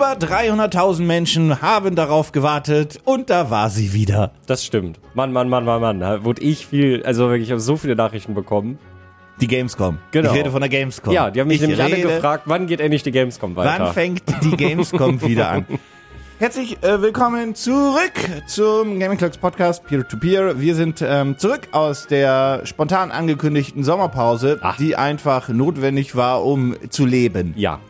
Über 300.000 Menschen haben darauf gewartet und da war sie wieder. Das stimmt. Mann, Mann, Mann, Mann, Mann. Da wurde ich viel, also wirklich, ich habe so viele Nachrichten bekommen. Die Gamescom. Genau. Ich rede von der Gamescom. Ja, die haben mich ich nämlich alle rede, gefragt, wann geht endlich die Gamescom weiter? Wann fängt die Gamescom wieder an? Herzlich äh, willkommen zurück zum Gaming Clocks Podcast Peer-to-Peer. Wir sind ähm, zurück aus der spontan angekündigten Sommerpause, Ach. die einfach notwendig war, um zu leben. ja.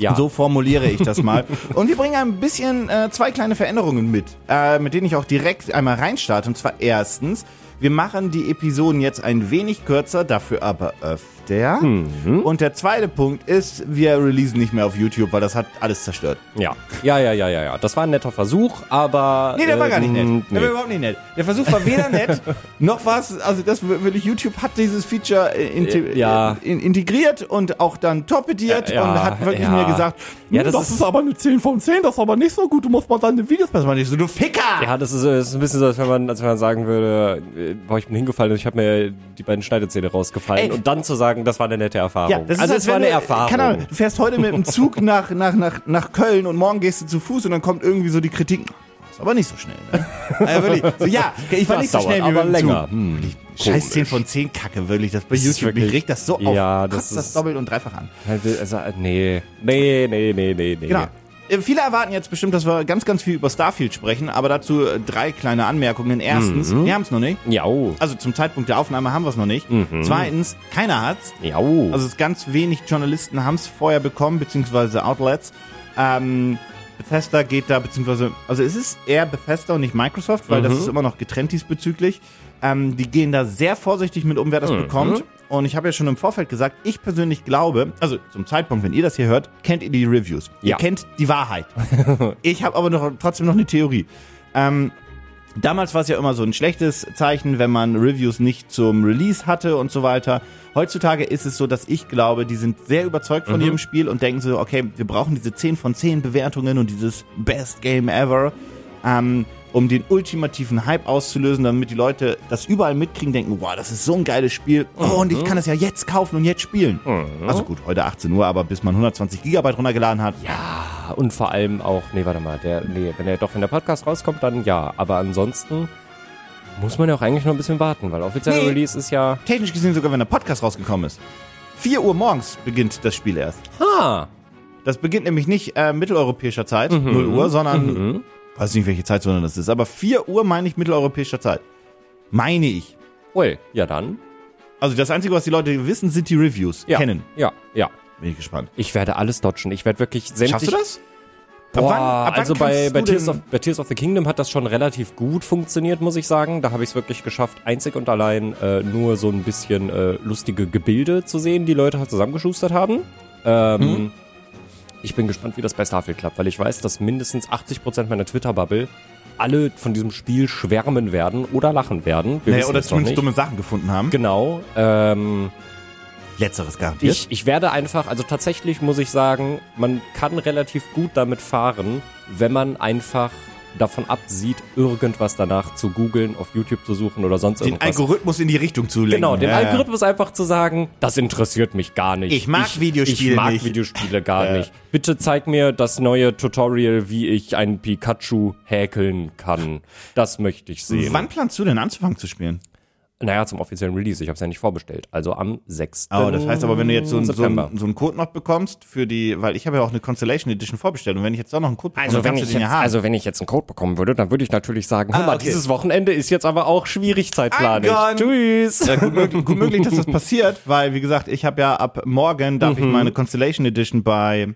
Ja. So formuliere ich das mal. Und wir bringen ein bisschen äh, zwei kleine Veränderungen mit, äh, mit denen ich auch direkt einmal reinstarte. Und zwar erstens, wir machen die Episoden jetzt ein wenig kürzer, dafür aber öfter. Mhm. Und der zweite Punkt ist, wir releasen nicht mehr auf YouTube, weil das hat alles zerstört. ja. Ja, ja, ja, ja, ja. Das war ein netter Versuch, aber. Nee, der war gar nicht nett. ähm, Der Nee. war überhaupt nicht nett. Der Versuch war weder nett, noch was, also das wirklich, YouTube hat dieses Feature äh, inte Äh, ja. äh, in, integriert und auch dann torpediert ja, und hat wirklich mir gesagt, Ja, "Hm, das ist- aber eine 10 von 10, das ist aber nicht so gut, du musst mal deine Videos besser machen. Ich so, du Ficker! Ja, das ist, das ist ein bisschen so, als wenn man, als wenn man sagen würde, boah, ich bin hingefallen und ich habe mir die beiden Schneidezähne rausgefallen. Ey. und dann zu sagen, das war eine nette Erfahrung. Ja, das also ist, es war eine du, Erfahrung. Keine Ahnung, du fährst heute mit dem Zug nach, nach, nach, nach Köln und morgen gehst du zu Fuß und dann kommt irgendwie so die Kritik, aber nicht so schnell. Ne? also wirklich, so, ja, ich war Das nicht so dauert schnell wie aber länger. Hm, Scheiß komisch. 10 von 10 Kacke, wirklich. Das bei Das YouTube, mich wirklich- regt das so auf. Ja, das Kotzt das doppelt und dreifach an. Also, äh, nee. Nee, nee, nee, nee, nee. Genau. Äh, Viele erwarten jetzt bestimmt, dass wir ganz, ganz viel über Starfield sprechen, aber dazu äh, drei kleine Anmerkungen. Erstens, Mhm. wir haben es noch nicht. Ja. Also zum Zeitpunkt der Aufnahme haben wir es noch nicht. Mhm. Zweitens, keiner hat's. Ja. Also es ist ganz wenig Journalisten haben es vorher bekommen, beziehungsweise Outlets. Ähm, Bethesda geht da, beziehungsweise, also es ist eher Bethesda und nicht Microsoft, weil das Mhm. ist immer noch getrennt diesbezüglich. Ähm, die gehen da sehr vorsichtig mit um, wer das Mhm. bekommt. Und ich habe ja schon im Vorfeld gesagt, ich persönlich glaube, also zum Zeitpunkt, wenn ihr das hier hört, kennt ihr die Reviews. Ihr Ja. kennt die Wahrheit. ich habe aber noch, trotzdem noch eine Theorie. Ähm, Damals war es ja immer so ein schlechtes Zeichen, wenn man Reviews nicht zum Release hatte und so weiter. Heutzutage ist es so, dass ich glaube, die sind sehr überzeugt von ihrem Spiel und denken so, okay, wir brauchen diese 10 von 10 Bewertungen und dieses Best Game Ever, ähm, um den ultimativen Hype auszulösen, damit die Leute das überall mitkriegen, denken, wow, das ist so ein geiles Spiel. Oh, und ich kann es ja jetzt kaufen und jetzt spielen. Also gut, heute 18 Uhr, aber bis man 120 Gigabyte runtergeladen hat. ja, und vor allem auch, nee, warte mal, der, nee, wenn der doch, wenn der Podcast rauskommt, dann ja. Aber ansonsten muss man ja auch eigentlich noch ein bisschen warten, weil offizieller Nee. Release ist ja. Technisch gesehen sogar, wenn der Podcast rausgekommen ist. 4 Uhr morgens beginnt das Spiel erst. Ah. Das beginnt nämlich nicht äh, mitteleuropäischer Zeit, 0 Uhr, sondern, Mhm. Weiß nicht, welche Zeitzone das ist, aber 4 Uhr meine ich mitteleuropäischer Zeit. Meine ich. Well, ja dann. Also das Einzige, was die Leute wissen, sind die Reviews. Ja. Kennen. Ja, ja. Bin ich gespannt. Ich werde alles dodgen. Ich werde wirklich sämtlich. Schaffst du das? Ab Boah, wann- ab wann also bei, bei, Tears of, bei Tears of the Kingdom hat das schon relativ gut funktioniert, muss ich sagen. Da habe ich es wirklich geschafft, einzig und allein äh, nur so ein bisschen äh, lustige Gebilde zu sehen, die Leute halt zusammengeschustert haben. Ähm, Mhm. Ich bin gespannt, wie das bei Starfield klappt, weil ich weiß, dass mindestens 80% meiner Twitter-Bubble alle von diesem Spiel schwärmen werden oder lachen werden. Wir Naja, oder zumindest dumme Sachen gefunden haben. Genau. Ähm, Letzteres garantiert. ich, ich werde einfach, also tatsächlich muss ich sagen, man kann relativ gut damit fahren, wenn man einfach davon absieht, irgendwas danach zu googeln, auf YouTube zu suchen oder sonst den irgendwas. Algorithmus in die Richtung zu lenken. Genau, den Ja, ja. Algorithmus einfach zu sagen, das interessiert mich gar nicht. Ich mag Videospiele Ich mag nicht. Videospiele gar Ja. nicht. Bitte zeig mir das neue Tutorial, wie ich einen Pikachu häkeln kann. Das möchte ich sehen. Wann planst du denn anzufangen zu spielen? Naja, zum offiziellen Release. Ich habe es ja nicht vorbestellt. Also am 6. Oh, das heißt aber, wenn du jetzt so, ein, so, ein, so einen Code noch bekommst für die, weil ich habe ja auch eine Constellation Edition vorbestellt und wenn ich jetzt da noch einen Code bekomme, Also wenn, ich jetzt, haben. also wenn ich jetzt einen Code bekommen würde, dann würde ich natürlich sagen, Ah, mal, okay. dieses Wochenende ist jetzt aber auch schwierig zeitplanig. Tschüss. Ja, gut, möglich, gut möglich, dass das passiert, weil, wie gesagt, ich habe ja ab morgen, darf Mhm. ich meine Constellation Edition bei,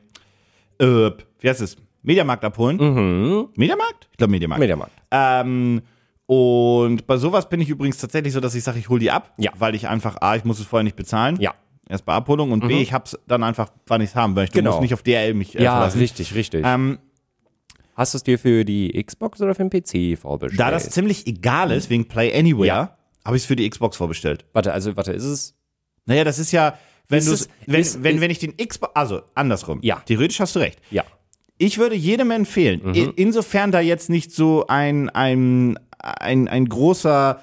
äh, wie heißt es, Mediamarkt abholen. Mhm. Mediamarkt? Ich glaube Mediamarkt. Mediamarkt. Ähm, und bei sowas bin ich übrigens tatsächlich so, dass ich sage, ich hole die ab, Ja. weil ich einfach, A, ich muss es vorher nicht bezahlen. Ja. Erst bei Abholung und B, ich hab's dann einfach, wann ich's haben möchte. Genau. Du musst nicht auf DRL mich äh, Ja, verlassen. richtig, richtig. Ähm, Hast du es dir für die Xbox oder für den PC vorbestellt? da das ziemlich egal ist, wegen Play Anywhere, Ja. habe ich es für die Xbox vorbestellt. warte, also warte, ist es? Naja, das ist ja, wenn du es- wenn, ist- wenn, ist- wenn ich den Xbox, also andersrum. Ja. Theoretisch hast du recht. Ja. Ich würde jedem empfehlen, Mhm. in, insofern da jetzt nicht so ein, ein, ein, ein großer,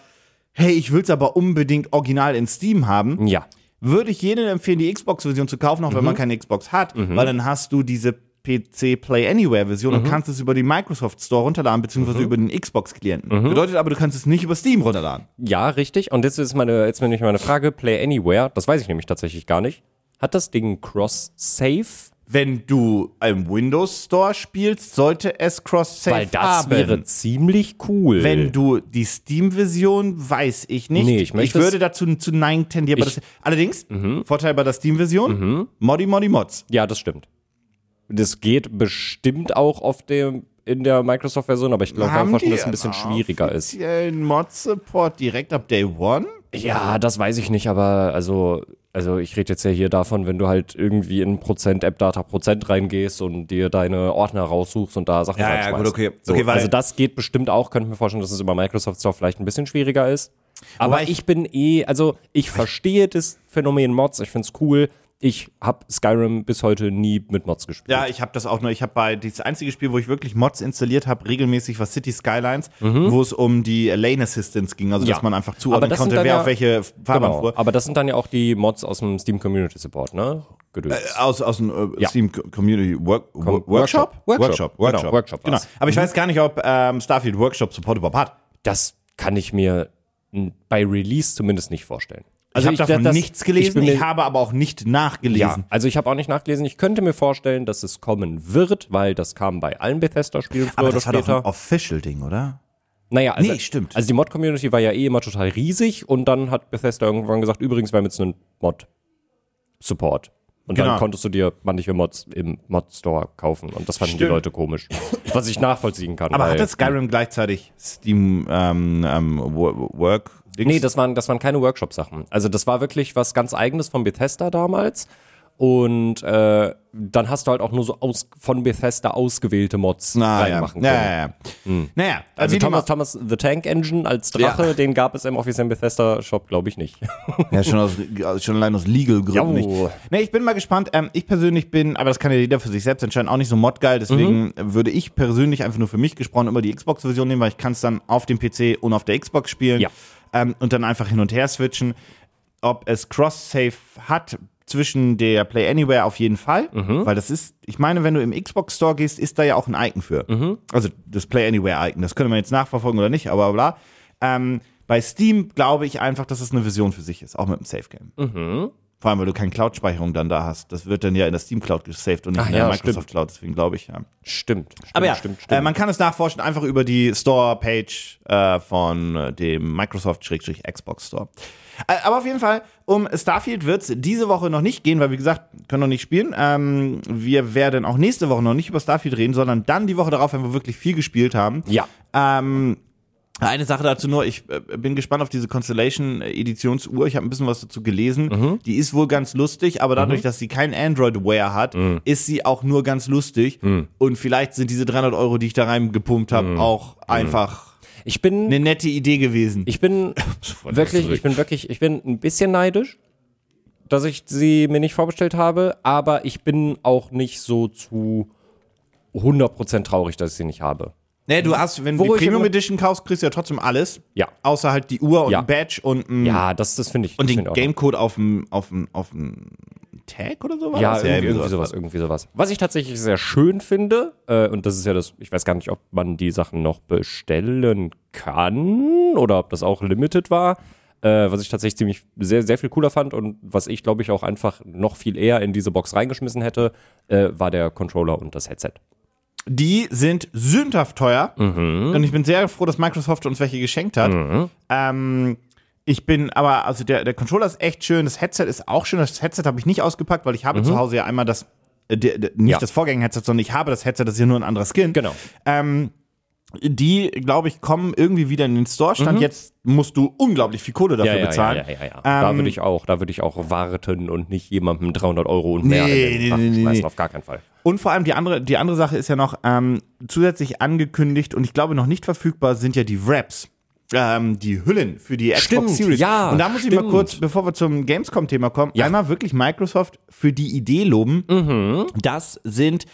hey, ich will's aber unbedingt original in Steam haben, Ja. würde ich jedem empfehlen, die Xbox-Version zu kaufen, auch wenn Mhm. man keine Xbox hat, weil dann hast du diese PC Play Anywhere Version Mhm. und kannst es über die Microsoft Store runterladen, beziehungsweise über den Xbox-Klienten. Bedeutet aber, du kannst es nicht über Steam runterladen. Ja, richtig. Und jetzt ist meine, jetzt nämlich meine Frage, Play Anywhere, das weiß ich nämlich tatsächlich gar nicht. Hat das Ding Cross-Save? Wenn du im Windows Store spielst, sollte es Cross-Save Weil das haben. wäre ziemlich cool. Wenn du die Steam-Version, weiß ich nicht. Nee, ich möchte es- würde dazu zu Nein tendieren. Ich- das, allerdings, Mhm. Vorteil bei der Steam-Version, Moddy Moddy Mods. ja, das stimmt. Das geht bestimmt auch auf dem, in der Microsoft-Version, aber ich glaube, Haben vorstellen, die dass es ein bisschen schwieriger ist. Mod-Support direkt ab Day One? Ja, das weiß ich nicht, aber also, also ich rede jetzt ja hier davon, wenn du halt irgendwie in Prozent App Data Prozent reingehst und dir deine Ordner raussuchst und da Sachen Ja, ja, reinschmeißt. gut, okay. So, Okay, also das geht bestimmt auch, könnte mir vorstellen, dass es über Microsoft Store vielleicht ein bisschen schwieriger ist. Aber ich- ich, bin eh, also ich verstehe das Phänomen Mods, ich find's cool. Ich habe Skyrim bis heute nie mit Mods gespielt. Ja, ich habe das auch nur. Ich habe bei das einzige Spiel, wo ich wirklich Mods installiert habe, regelmäßig war City Skylines, wo es um die Lane Assistance ging, also Mhm. Ja. dass man einfach zuordnen konnte, wer ja- auf welche Fahrbahn Genau. fuhr. Aber das sind dann ja auch die Mods aus dem Steam Community Support, ne? Gedöns. Aus, aus dem äh, Ja. Steam Co- Community Work, Workshop? Workshop. Workshop. Genau, Workshop Genau. war's. Aber ich weiß gar nicht, ob ähm, Starfield Workshop Support überhaupt hat. das kann ich mir bei Release zumindest nicht vorstellen. Also ich habe davon das- nichts gelesen, ich, mir- habe aber auch nicht ja, nachgelesen. also ich habe auch nicht nachgelesen. Ich könnte mir vorstellen, dass es kommen wird, weil das kam bei allen Bethesda-Spielen früher Aber oder das war doch später. ein Official-Ding, oder? naja, also, Nee, stimmt. Also die Mod-Community war ja eh immer total riesig und dann hat Bethesda irgendwann gesagt, übrigens, wir haben jetzt einen Mod-Support. Und Genau. dann konntest du dir manche Mods im Mod-Store kaufen und das fanden die Stimmt. Leute komisch. Was ich nachvollziehen kann. Aber weil, hatte Skyrim gleichzeitig Steam ähm, ähm, Wo- Work? -Dings? Nee, das waren, das waren keine Workshop-Sachen. Also das war wirklich was ganz eigenes von Bethesda damals. Und äh, dann hast du halt auch nur so aus, von Bethesda ausgewählte Mods Na, reinmachen Ja, können. ja, ja. Naja, Also dem Thomas, Thomas The Tank Engine als Drache, Ja. den gab es im offiziellen Bethesda-Shop, glaube ich nicht. Ja, schon, aus, schon allein aus Legal-Gründen nicht. Nee, ich bin mal gespannt. Ähm, ich persönlich bin, aber das kann ja jeder für sich selbst entscheiden, auch nicht so modgeil. Deswegen Mhm. würde ich persönlich einfach nur für mich gesprochen immer die Xbox-Version nehmen, weil ich kann es dann auf dem PC und auf der Xbox spielen. Ja. Ähm, und dann einfach hin und her switchen. Ob es Cross-Save hat zwischen der Play Anywhere auf jeden Fall, Mhm. weil das ist, ich meine, wenn du im Xbox Store gehst, ist da ja auch ein Icon für. Mhm. Also das Play Anywhere Icon. Das könnte man jetzt nachverfolgen oder nicht, aber bla. Ähm, bei Steam glaube ich einfach, dass es eine Version für sich ist, auch mit dem Safe Game. Mhm. Vor allem, weil du keine Cloud-Speicherung dann da hast. Das wird dann ja in der Steam Cloud gesaved und nicht Ach in der ja, Microsoft Cloud, deswegen glaube ich, ja. Stimmt, stimmt, Aber ja, stimmt, stimmt. Äh, man kann es nachforschen einfach über die Store-Page äh, von äh, dem Microsoft-Xbox Store. Äh, aber auf jeden Fall, um Starfield wird es diese Woche noch nicht gehen, weil wie gesagt, können noch nicht spielen. Ähm, wir werden auch nächste Woche noch nicht über Starfield reden, sondern dann die Woche darauf, wenn wir wirklich viel gespielt haben. ja. Ähm, eine Sache dazu nur, ich äh, bin gespannt auf diese Constellation Editionsuhr. Ich habe ein bisschen was dazu gelesen. Mhm. Die ist wohl ganz lustig, aber dadurch, dass sie kein Android-Wear hat, Mhm. ist sie auch nur ganz lustig. Und vielleicht sind diese 300 Euro, die ich da reingepumpt habe, Mhm. auch einfach Ich bin, eine nette Idee gewesen. ich bin wirklich, ich bin wirklich, ich bin ein bisschen neidisch, dass ich sie mir nicht vorbestellt habe, aber ich bin auch nicht so zu 100% traurig, dass ich sie nicht habe. Nee, du hast, wenn du die Premium Edition kaufst, kriegst du ja trotzdem alles. Ja. Außer halt die Uhr und Ja. ein Badge und ein, Ja, das, das finde ich. und den. Gamecode auf dem, auf dem, auf dem Tag oder so war Ja, das? irgendwie, irgendwie sowas, irgendwie sowas. Was ich tatsächlich sehr schön finde, äh, und das ist ja das, ich weiß gar nicht, ob man die Sachen noch bestellen kann oder ob das auch limited war. Äh, was ich tatsächlich ziemlich sehr, sehr viel cooler fand und was ich, glaube ich, auch einfach noch viel eher in diese Box reingeschmissen hätte, äh, war der Controller und das Headset. Die sind sündhaft teuer. Mhm. Und ich bin sehr froh, dass Microsoft uns welche geschenkt hat. Ähm, ich bin aber, also der, der Controller ist echt schön, das Headset ist auch schön. Das Headset habe ich nicht ausgepackt, weil ich habe zu Hause ja einmal das, äh, der, der, nicht Mhm. Ja. das Vorgänger-Headset, sondern ich habe das Headset, das ist ja nur ein anderer Skin. Genau. Ähm, die, glaube ich, kommen irgendwie wieder in den Store. Stand jetzt musst du unglaublich viel Kohle dafür Mhm. Ja, ja, ja, bezahlen. ja, ja, ja. da Ähm, würde ich auch, da würde ich auch warten und nicht jemandem 300 Euro und mehr Nee, in den nee, nee, nee, auf gar keinen Fall. Und vor allem die andere, die andere Sache ist ja noch ähm, zusätzlich angekündigt und ich glaube noch nicht verfügbar sind ja die Wraps. Ähm, die Hüllen für die Xbox Stimmt, Series. ja, und da muss ich mal stimmt. kurz, bevor wir zum Gamescom-Thema kommen, Ja. einmal wirklich Microsoft für die Idee loben. Mhm. Das sind,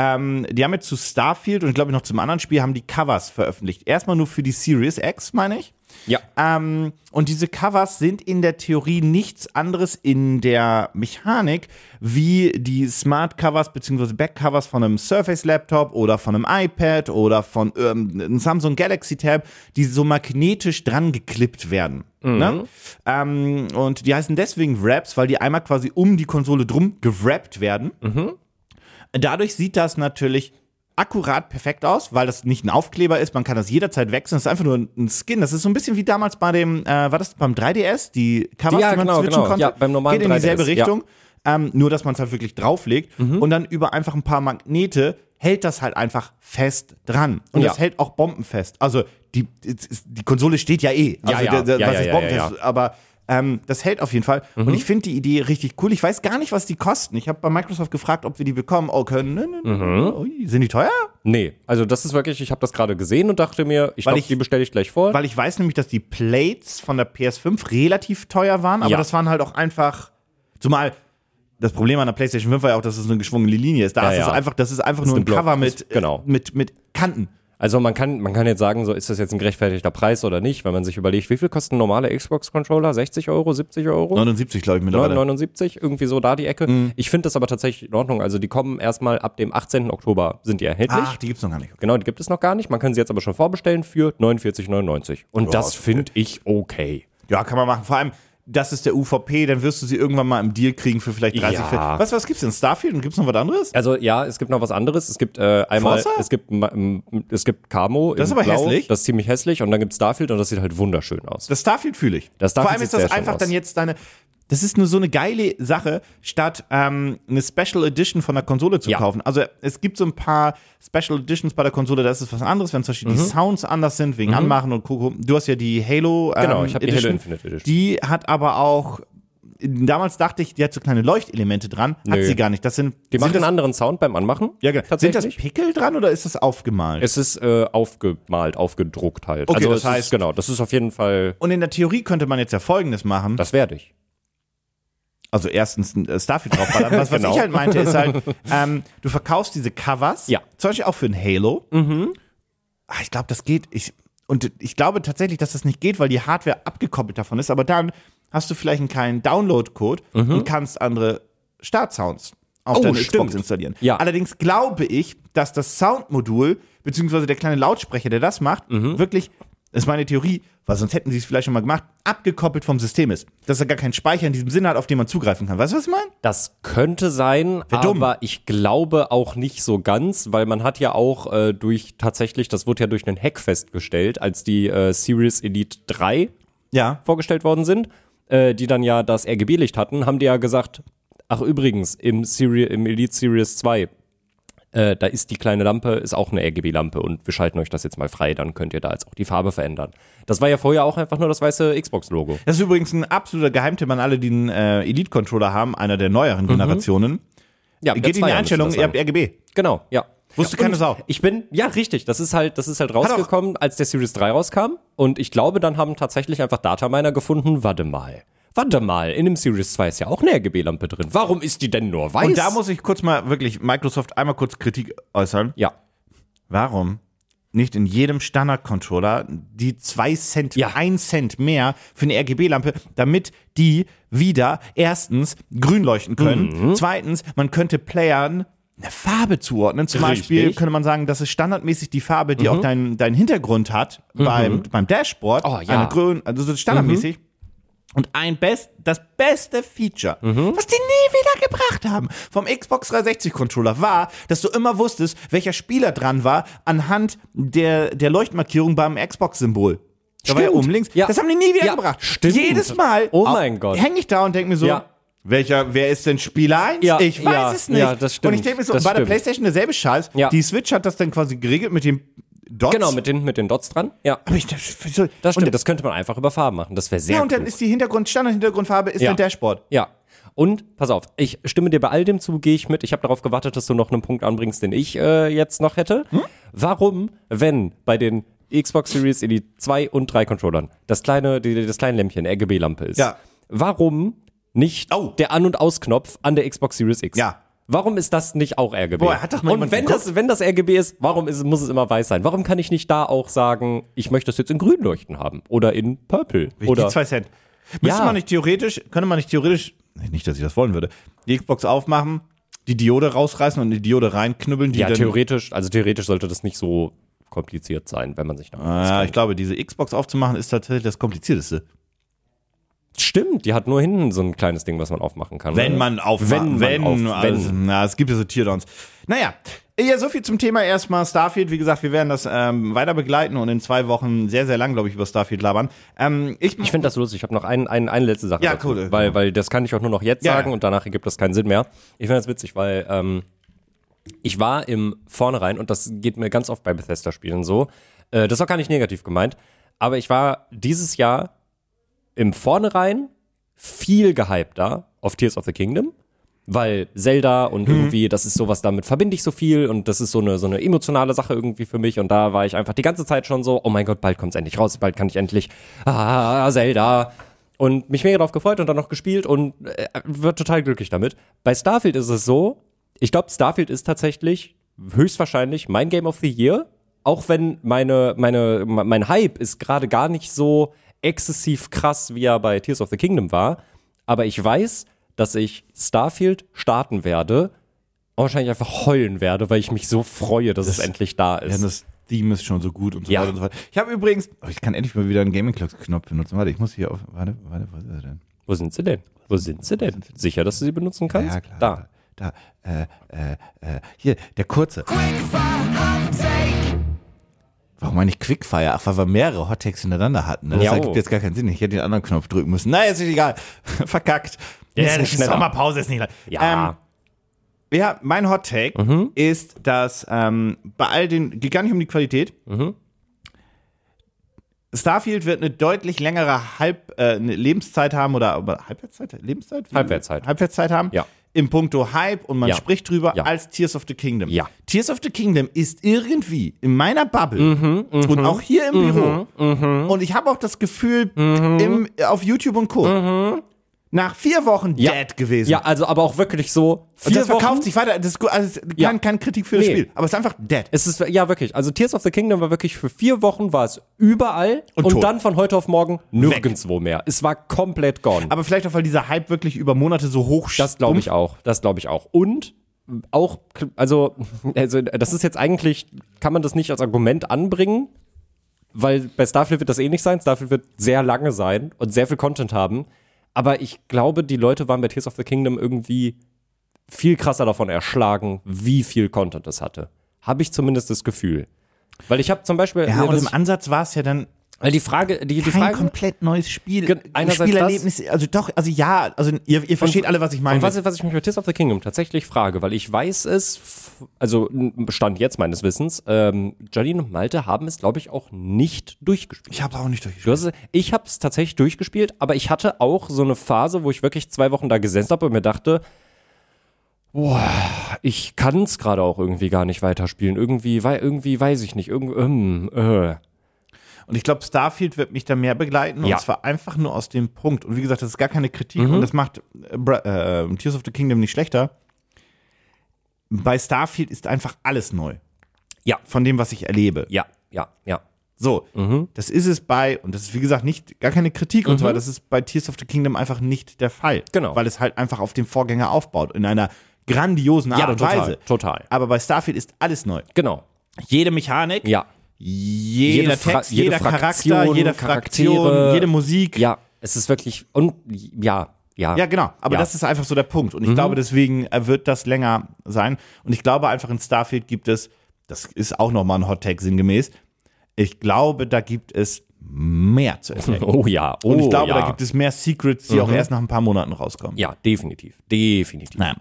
ähm, die haben jetzt zu Starfield und ich glaube noch zum anderen Spiel haben die Covers veröffentlicht. Erstmal nur für die Series X, meine ich. Ja. Ähm, und diese Covers sind in der Theorie nichts anderes in der Mechanik wie die Smart Covers bzw. Backcovers von einem Surface Laptop oder von einem iPad oder von ähm, einem Samsung Galaxy Tab, die so magnetisch dran geklippt werden. Ne? Ähm, und die heißen deswegen Wraps, weil die einmal quasi um die Konsole drum gewrappt werden. Dadurch sieht das natürlich akkurat perfekt aus, weil das nicht ein Aufkleber ist, man kann das jederzeit wechseln, das ist einfach nur ein Skin. Das ist so ein bisschen wie damals bei dem, äh, war das beim 3DS, die Covers, Ja, die man genau, switchen genau. konnte? Ja, beim normalen Geht in dieselbe 3DS, ja. Richtung, ähm, nur dass man es halt wirklich drauflegt Mhm. und dann über einfach ein paar Magnete hält das halt einfach fest dran. Und Ja. das hält auch bombenfest. Also die, die Konsole steht ja eh. Also Ja, ja. der- Ja, was ja, ist ja, bombenfest? ja. Aber ähm, das hält auf jeden Fall. Und ich finde die Idee richtig cool. Ich weiß gar nicht, was die kosten. Ich habe bei Microsoft gefragt, ob wir die bekommen. Oh, können. Ne, ne, Mhm. ne, ui, sind die teuer? Nee, also das ist wirklich, ich habe das gerade gesehen und dachte mir, ich glaube, die bestelle ich gleich vor. Weil ich weiß nämlich, dass die Plates von der PS5 relativ teuer waren, aber Ja. das waren halt auch einfach, zumal das Problem an der PlayStation 5 war ja auch, dass es eine geschwungene Linie ist. Da Ja, ist es ja. einfach, das ist einfach nur ein Block. Cover mit, genau. mit, mit Kanten. Also man kann, man kann jetzt sagen, so ist das jetzt ein gerechtfertigter Preis oder nicht, wenn man sich überlegt, wie viel kosten normale Xbox-Controller? 60 Euro, 70 Euro? 79, glaube ich, mittlerweile. 79, irgendwie so da die Ecke. Ich finde das aber tatsächlich in Ordnung. Also die kommen erstmal ab dem 18. Oktober sind die erhältlich. Ach, die gibt's noch gar nicht. Genau, die gibt es noch gar nicht. Man kann sie jetzt aber schon vorbestellen für 49,99. Und Ja, das finde ich okay. Ja, kann man machen. Vor allem, das ist der UVP, dann wirst du sie irgendwann mal im Deal kriegen für vielleicht 30 Ja. Was, was gibt's denn? Starfield und gibt's noch was anderes? Also ja, es gibt noch was anderes. Es gibt äh, einmal, Forza? es gibt ma- m- es gibt Camo. Das ist aber Blau. hässlich. Das ist ziemlich hässlich. Und dann gibt Starfield und das sieht halt wunderschön aus. Das Starfield fühle ich. Das Vor Starfield allem ist das einfach aus. dann jetzt deine. Das ist nur so eine geile Sache, statt ähm, eine Special Edition von der Konsole zu Ja. kaufen. Also es gibt so ein paar Special Editions bei der Konsole, da ist was anderes, wenn zum Beispiel die Sounds anders sind, wegen Anmachen und Koko. Du hast ja die Halo ähm, Mhm. Genau, ich habe die Halo. Infinite Edition. Die hat aber auch. Damals dachte ich, die hat so kleine Leuchtelemente dran. Hat Nö. sie gar nicht. Das sind, Die machen das, einen anderen Sound beim Anmachen. ja, genau. Sind das. Pickel dran oder ist das aufgemalt? Es ist äh, aufgemalt, aufgedruckt halt. Okay, also das heißt- ist, genau, das ist auf jeden Fall, und in der Theorie könnte man jetzt ja Folgendes machen. das werde ich. Also erstens ein äh, Starfield draufballern. Was, was Genau. ich halt meinte, ist halt, ähm, du verkaufst diese Covers, Ja. zum Beispiel auch für ein Halo. Ah, ich glaube, das geht. Ich, und ich glaube tatsächlich, dass das nicht geht, weil die Hardware abgekoppelt davon ist. Aber dann hast du vielleicht einen kleinen Download-Code und kannst andere Startsounds auf Oh, deine stimmt. Xbox installieren. Ja. Allerdings glaube ich, dass das Soundmodul, beziehungsweise der kleine Lautsprecher, der das macht, Mhm. wirklich, ist meine Theorie, weil sonst hätten sie es vielleicht schon mal gemacht, abgekoppelt vom System ist. Dass er gar keinen Speicher in diesem Sinne hat, auf den man zugreifen kann. Weißt du, was ich meine? Das könnte sein, Wär dumm. aber ich glaube auch nicht so ganz, weil man hat ja auch äh, durch tatsächlich, das wurde ja durch einen Hack festgestellt, als die äh, Series Elite 3 Ja. vorgestellt worden sind, äh, die dann ja das RGB-Licht hatten, haben die ja gesagt, ach übrigens, im, Seri im Elite Series 2, äh, da ist die kleine Lampe, ist auch eine RGB-Lampe und wir schalten euch das jetzt mal frei, dann könnt ihr da jetzt auch die Farbe verändern. Das war ja vorher auch einfach nur das weiße Xbox-Logo. Das ist übrigens ein absoluter Geheimtipp an alle, die einen äh, Elite-Controller haben, einer der neueren Generationen. Ja, Geht in die Einstellung, ihr habt. RGB. Genau, ja. Wusste keine Sau. Ich bin, ja, richtig. Das ist halt, das ist halt rausgekommen, als der Series 3 rauskam. Und ich glaube, dann haben tatsächlich einfach Dataminer gefunden, warte mal. Warte mal, in dem Series 2 ist ja auch eine RGB-Lampe drin. Warum ist die denn nur weiß? Und da muss ich kurz mal wirklich Microsoft einmal kurz Kritik äußern. ja. Warum nicht in jedem Standard-Controller die 2 Cent, Ja. 1 Cent mehr für eine RGB-Lampe, damit die wieder erstens grün leuchten können. Mhm. Zweitens, man könnte Playern eine Farbe zuordnen. Zum Richtig. Mhm. Beispiel könnte man sagen, das ist standardmäßig die Farbe, die auch dein, dein Hintergrund hat beim, beim Dashboard. Oh, ja. Eine grün, also ist standardmäßig. Und ein best, das beste Feature, was die nie wieder gebracht haben vom Xbox 360 Controller war, dass du immer wusstest, welcher Spieler dran war anhand der, der Leuchtmarkierung beim Xbox-Symbol. Da war ja oben links. Ja. Das haben die nie wieder Ja, gebracht. stimmt. Jedes Mal Oh mein Gott. hänge ich da und denke mir so, Ja. welcher, wer ist denn Spieler 1? Ja, ich weiß ja, es nicht. ja, das stimmt, Und ich denke mir so, das bei der. Playstation derselbe Scheiß. Ja. Die Switch hat das dann quasi geregelt mit dem Dots. Genau, mit den, mit den Dots dran. Ja. Aber ich, das, so, Das stimmt. Und, das könnte man einfach über Farben machen. Das wäre sehr ja, und dann klug. ist die Hintergrund, Standard-Hintergrundfarbe ist Ja. dein Dashboard. Ja. Und pass auf, ich stimme dir bei all dem zu, gehe ich mit. Ich habe darauf gewartet, dass du noch einen Punkt anbringst, den ich äh, jetzt noch hätte. Hm? Warum, wenn bei den Xbox Series Elite 2 und 3 Controllern das kleine, die, das kleine Lämpchen, RGB-Lampe ist, Ja. warum nicht Oh. der An- und Ausknopf an der Xbox Series X? Ja. Warum ist das nicht auch RGB? Boah, hat das mal Und wenn geguckt? das, wenn das RGB ist, warum ist, muss es immer weiß sein? Warum kann ich nicht da auch sagen, ich möchte das jetzt in grün leuchten haben? Oder in purple? Die Oder, zwei Cent. Müsste Ja. man nicht theoretisch, könnte man nicht theoretisch, nicht, dass ich das wollen würde, die Xbox aufmachen, die Diode rausreißen und die Diode reinknüppeln, die ja, theoretisch, also theoretisch sollte das nicht so kompliziert sein, wenn man sich damit Ah, ich glaube, diese Xbox aufzumachen ist tatsächlich das komplizierteste. Stimmt, die hat nur hinten so ein kleines Ding, was man aufmachen kann. Wenn oder? man aufmacht. Wenn Wenn, man wenn, auf- also, wenn. Na, es gibt ja so Teardowns. Naja, ja, so viel zum Thema erstmal Starfield. Wie gesagt, wir werden das ähm, weiter begleiten und in zwei Wochen sehr, sehr lang, glaube ich, über Starfield labern. Ähm, ich Ich finde das lustig. Ich habe noch ein, ein, eine letzte Sache. Ja, dazu, cool. Weil, weil das kann ich auch nur noch jetzt Ja, sagen ja. und danach ergibt das keinen Sinn mehr. Ich finde das witzig, weil ähm, ich war im Vornherein, und das geht mir ganz oft bei Bethesda-Spielen so, äh, das ist auch gar nicht negativ gemeint, aber ich war dieses Jahr im Vornherein viel gehypter auf Tears of the Kingdom. Weil Zelda und irgendwie, das ist sowas, damit verbinde ich so viel und das ist so eine, so eine emotionale Sache irgendwie für mich. Und da war ich einfach die ganze Zeit schon so, oh mein Gott, bald kommt's endlich raus, bald kann ich endlich, ah, Zelda. Und mich mega drauf gefreut und dann noch gespielt und äh, wird total glücklich damit. Bei Starfield ist es so, ich glaube, Starfield ist tatsächlich höchstwahrscheinlich mein Game of the Year. Auch wenn meine, meine, mein Hype ist gerade gar nicht so exzessiv krass, wie er bei Tears of the Kingdom war. Aber ich weiß, dass ich Starfield starten werde und wahrscheinlich einfach heulen werde, weil ich mich so freue, dass es endlich da Ja, ist. das Theme ist schon so gut und so Ja. weiter und so weiter. Ich habe übrigens, oh, ich kann endlich mal wieder einen Gaming Clocks Knopf benutzen. Warte, ich muss hier auf, warte, warte, was ist er denn? Wo sind sie denn? Wo sind sie denn? Sicher, dass du sie benutzen kannst? Ja, klar. Da. Da, äh, äh, äh, hier, der kurze. Warum meine ich Quickfire? Ach, weil wir mehrere Hottakes hintereinander hatten. Ne? Das Ja, ergibt jetzt gar keinen Sinn. Ich hätte den anderen Knopf drücken müssen. Na, ist nicht egal. Verkackt. Ja, das ist. Sommerpause, ist nicht leid. Ja. Ähm, ja, mein Hot Take Mhm. ist, dass ähm, bei all den, geht gar nicht um die Qualität. Mhm. Starfield wird eine deutlich längere Halb, äh, Lebenszeit haben oder aber Halbwertszeit? Lebenszeit? Halbwertszeit. Halbwertszeit haben. Ja. Im Punkto Hype und man Ja. spricht drüber Ja. als Tears of the Kingdom. Ja. Tears of the Kingdom ist irgendwie in meiner Bubble Mhm, und auch hier im Büro. Und ich habe auch das Gefühl, Mhm. im, auf YouTube und Co. Nach vier Wochen Ja. dead gewesen. Ja, also aber auch wirklich so. Und Vier das verkauft Wochen. sich weiter. Das ist gut, also ist Ja. kein, keine Kritik für das Nee. Spiel, aber es ist einfach dead. Es ist, ja, wirklich. Also Tears of the Kingdom war wirklich für vier Wochen war es überall und, Und dann von heute auf morgen nirgendwo mehr. Es war komplett gone. Aber vielleicht auch, weil dieser Hype wirklich über Monate so hoch Das glaube ich auch. Das glaube ich auch. Und auch, also, also, das ist jetzt eigentlich, kann man das nicht als Argument anbringen, weil bei Starfield wird das eh nicht sein. Starfield wird sehr lange sein und sehr viel Content haben. Aber ich glaube, die Leute waren bei Tears of the Kingdom irgendwie viel krasser davon erschlagen, wie viel Content es hatte. Habe ich zumindest das Gefühl. Weil ich habe zum Beispiel, Ja, und im ich, Ansatz war es ja dann weil die Frage, die, die kein Frage, komplett neues Spiel. Einerseits Spielerlebnis, also doch, also ja, also ihr, ihr versteht alle, was ich meine. Und was, was ich mich bei Tears of the Kingdom tatsächlich frage, weil ich weiß es, also Stand jetzt meines Wissens, ähm, Janine und Malte haben es, glaube ich, auch nicht durchgespielt. ich habe auch nicht Du durchgespielt. hast, es- ich habe es tatsächlich durchgespielt, aber ich hatte auch so eine Phase, wo ich wirklich zwei Wochen da gesessen habe und mir dachte, boah, ich kann es gerade auch irgendwie gar nicht weiterspielen. Irgendwie, wei- irgendwie weiß ich nicht. Irgendwie, ähm, äh. Und ich glaube, Starfield wird mich da mehr begleiten. Ja. Und zwar einfach nur aus dem Punkt. Und wie gesagt, das ist gar keine Kritik und das macht äh, äh, Tears of the Kingdom nicht schlechter. Bei Starfield ist einfach alles neu. Ja. Von dem, was ich erlebe. Ja, ja, ja. So, das ist es bei, und das ist wie gesagt nicht gar keine Kritik und so weiter, das ist bei Tears of the Kingdom einfach nicht der Fall. Genau. Weil es halt einfach auf dem Vorgänger aufbaut, in einer grandiosen Art Ja, und total, Weise. total. Aber bei Starfield ist alles neu. Genau. Jede Mechanik, Ja. jeder Jede Text, jede jeder Fraktion, Charakter, jede Fraktion, Charaktere. jede Musik. Ja, es ist wirklich, und ja, ja. Ja, genau. Aber Ja. Mhm. das ist einfach so der Punkt. Und ich glaube, deswegen äh, wird das länger sein. Und ich glaube einfach in Starfield gibt es, das ist auch nochmal ein Hot Tag sinngemäß, ich glaube, da gibt es mehr zu entdecken. Oh ja, oh Und ich glaube, ja. Mhm. da gibt es mehr Secrets, die auch erst nach ein paar Monaten rauskommen. Ja, definitiv. Definitiv. Naja.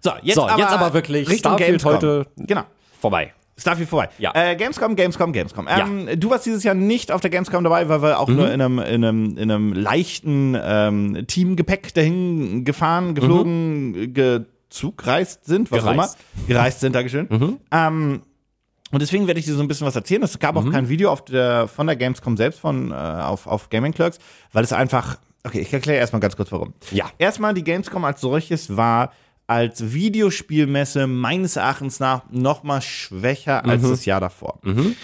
So, jetzt, So, aber, jetzt aber wirklich Richtung Starfield Gamescom. heute- Genau. Vorbei. Starfield vorbei. Ja. Äh, Gamescom, Gamescom, Gamescom. Ähm, Du warst dieses Jahr nicht auf der Gamescom dabei, weil wir auch Mhm. nur in einem, in einem, in einem leichten ähm, Teamgepäck dahin gefahren, geflogen, ge zugreist sind, was auch immer. Mhm. Gereist. Mhm. Sind, Dankeschön. Ähm, und deswegen werde ich dir so ein bisschen was erzählen. Es gab auch kein Video auf der, von der Gamescom selbst von, äh, auf, auf Gaming Clerks, weil es einfach, okay, ich erkläre erstmal ganz kurz warum. Ja. Erstmal, die Gamescom als solches war als Videospielmesse meines Erachtens nach noch mal schwächer als das Jahr davor.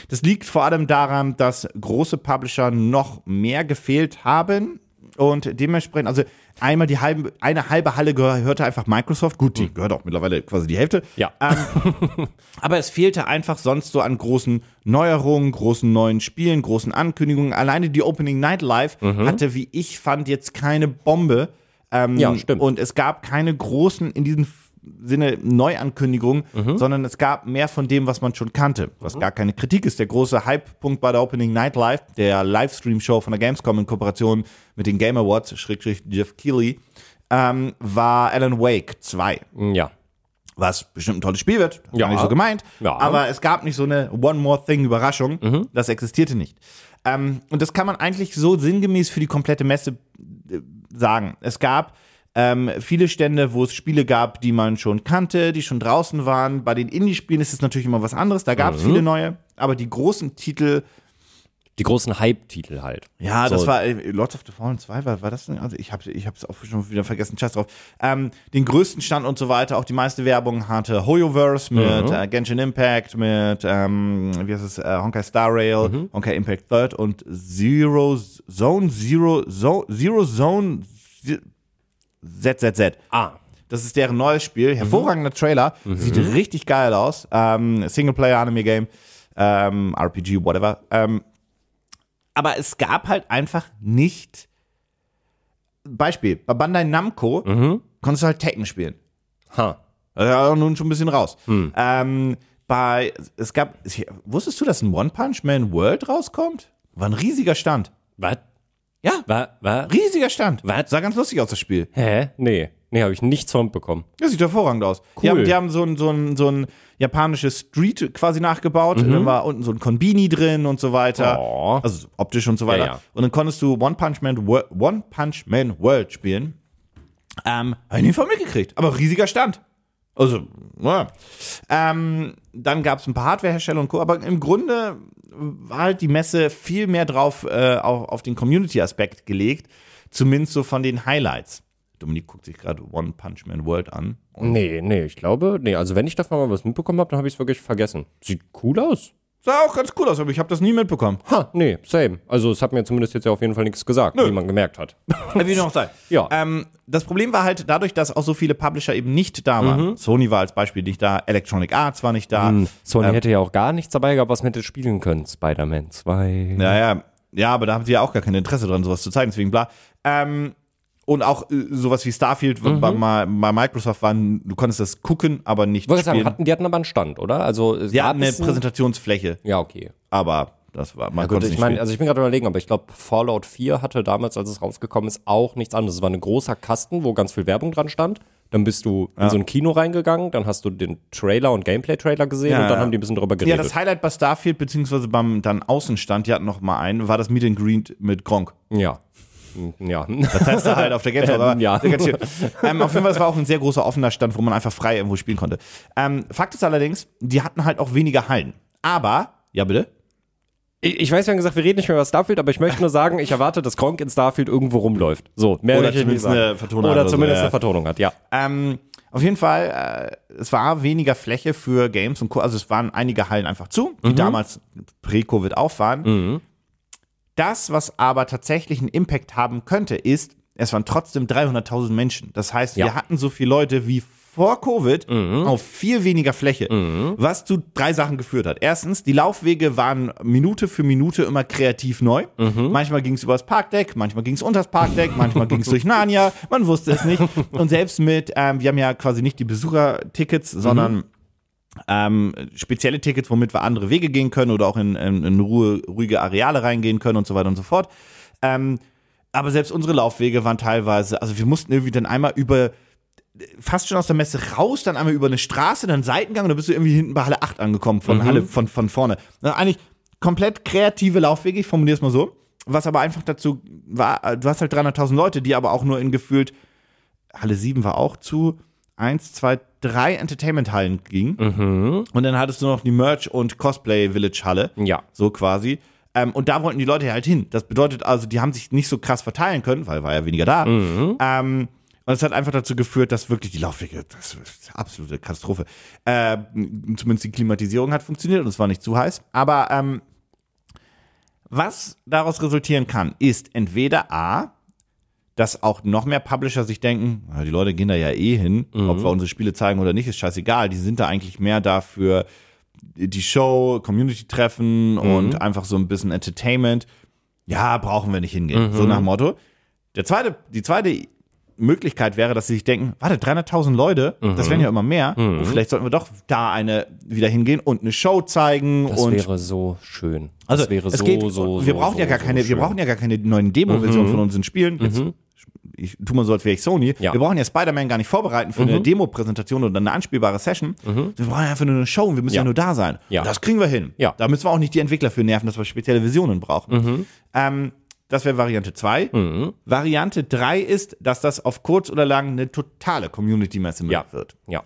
Das liegt vor allem daran, dass große Publisher noch mehr gefehlt haben und dementsprechend, also einmal die halbe, eine halbe Halle gehörte einfach Microsoft. Gut, die gehört auch mittlerweile quasi die Hälfte. Ja. Ähm, aber es fehlte einfach sonst so an großen Neuerungen, großen neuen Spielen, großen Ankündigungen. Alleine die Opening Night Live hatte, wie ich fand, jetzt keine Bombe. Ähm, Ja, stimmt. Und es gab keine großen, in diesem Sinne Neuankündigungen, sondern es gab mehr von dem, was man schon kannte, was gar keine Kritik ist. Der große Hypepunkt bei der Opening Night Live, der Livestream-Show von der Gamescom in Kooperation mit den Game Awards, Schrägstrich Jeff Keighley, ähm, war Alan Wake 2 Ja. was bestimmt ein tolles Spiel wird. Ja. Nicht so gemeint. Ja. Aber es gab nicht so eine One More Thing Überraschung. Mhm. Das existierte nicht. Ähm, und das kann man eigentlich so sinngemäß für die komplette Messe sagen. Es gab ähm, viele Stände, wo es Spiele gab, die man schon kannte, die schon draußen waren. Bei den Indie-Spielen ist es natürlich immer was anderes. Da gab es Mhm. viele neue. Aber die großen Titel, Die großen Hype-Titel halt. ja, das So. war äh, Lords of the Fallen 2, war, war das denn? Also ich habe ich hab's auch schon wieder vergessen, scheiß drauf. Ähm, den größten Stand und so weiter, auch die meiste Werbung hatte Hoyoverse mit äh, Genshin Impact, mit, ähm, wie heißt es, äh, Honkai Star Rail, Honkai Impact Third und Zero Zone, Zero, Zone, Zero Zone Z- ZZZ. Ah. Das ist deren neues Spiel. Hervorragender Trailer. Sieht richtig geil aus. Ähm, Singleplayer-Anime-Game, ähm, RPG, whatever. Ähm, aber es gab halt einfach nicht. Beispiel, bei Bandai Namco konntest du halt Tekken spielen. Ha. Ja nun schon ein bisschen raus. Ähm, bei, es gab, wusstest du, dass ein One Punch Man World rauskommt? War ein riesiger Stand. Was? Ja, Was? Was? riesiger Stand. Was? Sah ganz lustig aus, das Spiel. Hä? Nee. Nee, habe ich nichts von bekommen. Das sieht hervorragend aus. Die Cool. haben, die haben so ein, so ein, so ein japanisches Street quasi nachgebaut. Da war unten so ein Konbini drin und so weiter. Mhm. Oh. Also optisch und so weiter. Ja, ja. Und dann konntest du One Punch Man, Wor- One Punch Man World spielen. Ähm, hab ich nie von mitgekriegt. Aber riesiger Stand. Also, ja. Ähm, dann gab es ein paar Hardwarehersteller und Co. Aber im Grunde war halt die Messe viel mehr drauf äh, auf, auf den Community-Aspekt gelegt. Zumindest so von den Highlights. Dominik guckt sich gerade One Punch Man World an. Nee, nee, ich glaube, nee, also wenn ich davon mal was mitbekommen habe, dann habe ich es wirklich vergessen. Sieht cool aus. Sah auch ganz cool aus, aber ich habe das nie mitbekommen. Ha, nee, same. Also es hat mir zumindest jetzt ja auf jeden Fall nichts gesagt, wie man gemerkt hat. Wie noch sei. Ja. Ähm, das Problem war halt dadurch, dass auch so viele Publisher eben nicht da waren. Sony war als Beispiel nicht da, Electronic Arts war nicht da. Sony hätte ja auch gar nichts dabei gehabt, was man hätte spielen können. Spider-Man 2. Ja, ja. Ja, aber da haben sie ja auch gar kein Interesse dran, sowas zu zeigen, deswegen bla. Ähm, und auch äh, sowas wie Starfield bei, bei, bei Microsoft waren, du konntest das gucken, aber nicht Wollte ich sagen, spielen. hatten, die hatten aber einen Stand, oder? Also es gab hatten eine Präsentationsfläche, Ja, okay. aber das war, man Gut, konnte es ich meine, spielen. also ich bin gerade überlegen, aber ich glaube, Fallout 4 hatte damals, als es rausgekommen ist, auch nichts anderes. Es war ein großer Kasten, wo ganz viel Werbung dran stand. Dann bist du in so ein Kino reingegangen, dann hast du den Trailer und Gameplay-Trailer gesehen Ja, und dann ja. haben die ein bisschen drüber Ja, geredet. das Highlight bei Starfield, beziehungsweise beim dann Außenstand, die hatten noch mal einen, war das Meet and Greet mit Gronk. Ja. Ja. Das heißt da halt auf der Gamescom. aber ja. ähm, auf jeden Fall, es war auch ein sehr großer offener Stand, wo man einfach frei irgendwo spielen konnte. Ähm, Fakt ist allerdings, die hatten halt auch weniger Hallen. Aber, ja bitte? Ich, ich weiß, wir haben gesagt, wir reden nicht mehr über Starfield, aber ich möchte nur sagen, ich erwarte, dass Gronk in Starfield irgendwo rumläuft. So, mehr Oder zumindest eine Vertonung Oder hat oder so, zumindest ja. eine Vertonung hat, ja. Ähm, auf jeden Fall, äh, es war weniger Fläche für Games und Co. Also es waren einige Hallen einfach zu, die damals pre-Covid auf waren. Das, was aber tatsächlich einen Impact haben könnte, ist, es waren trotzdem 300.000 Menschen. Das heißt, Ja. wir hatten so viele Leute wie vor Covid auf viel weniger Fläche, was zu drei Sachen geführt hat. Erstens, die Laufwege waren Minute für Minute immer kreativ neu. Manchmal ging es übers Parkdeck, manchmal ging es unters Parkdeck, manchmal ging es durch Narnia, man wusste es nicht. Und selbst mit, ähm, wir haben ja quasi nicht die Besuchertickets, sondern ähm, spezielle Tickets, womit wir andere Wege gehen können oder auch in, in, in Ruhe, ruhige Areale reingehen können und so weiter und so fort. Ähm, aber selbst unsere Laufwege waren teilweise, also wir mussten irgendwie dann einmal über fast schon aus der Messe raus, dann einmal über eine Straße, dann Seitengang und dann bist du irgendwie hinten bei Halle 8 angekommen, von Halle von, von vorne. Also eigentlich komplett kreative Laufwege, ich formuliere es mal so. Was aber einfach dazu war, du hast halt 300.000 Leute, die aber auch nur in gefühlt, Halle 7 war auch zu, eins, zwei, drei Entertainment-Hallen gingen. Und dann hattest du noch die Merch- und Cosplay-Village-Halle. Ja. So quasi. Ähm, und da wollten die Leute halt hin. Das bedeutet also, die haben sich nicht so krass verteilen können, weil war ja weniger da. Ähm, Und es hat einfach dazu geführt, dass wirklich die Laufwege, das ist eine absolute Katastrophe. Äh, zumindest die Klimatisierung hat funktioniert und es war nicht zu heiß. Aber ähm, was daraus resultieren kann, ist entweder A, dass auch noch mehr Publisher sich denken, "Na, die Leute gehen da ja eh hin, ob wir unsere Spiele zeigen oder nicht, ist scheißegal. Die sind da eigentlich mehr dafür die Show, Community-Treffen und einfach so ein bisschen Entertainment. Ja, brauchen wir nicht hingehen. So nach dem Motto. Der zweite, die zweite Möglichkeit wäre, dass sie sich denken, warte, 300.000 Leute, das werden ja immer mehr. Und vielleicht sollten wir doch da eine wieder hingehen und eine Show zeigen Das und wäre so schön. also das wäre es so, geht, so, wir so, brauchen so, ja gar keine, wir. Mhm. brauchen ja gar keine neuen Demo-Versionen von unseren Spielen. Jetzt, ich tu mal so, als wäre ich Sony. Ja. Mhm. Wir brauchen ja Spider-Man gar nicht vorbereiten für eine Demo-Präsentation oder eine anspielbare Session. Wir brauchen ja einfach nur eine Show und wir müssen ja, Ja. nur da sein. Ja. Das kriegen wir hin. Ja. Mhm. Da müssen wir auch nicht die Entwickler für nerven, dass wir spezielle Versionen brauchen. Ähm, das wäre Variante 2. Mhm. Variante 3 ist, dass das auf kurz oder lang eine totale Community-Messe Ja. wird. Ja.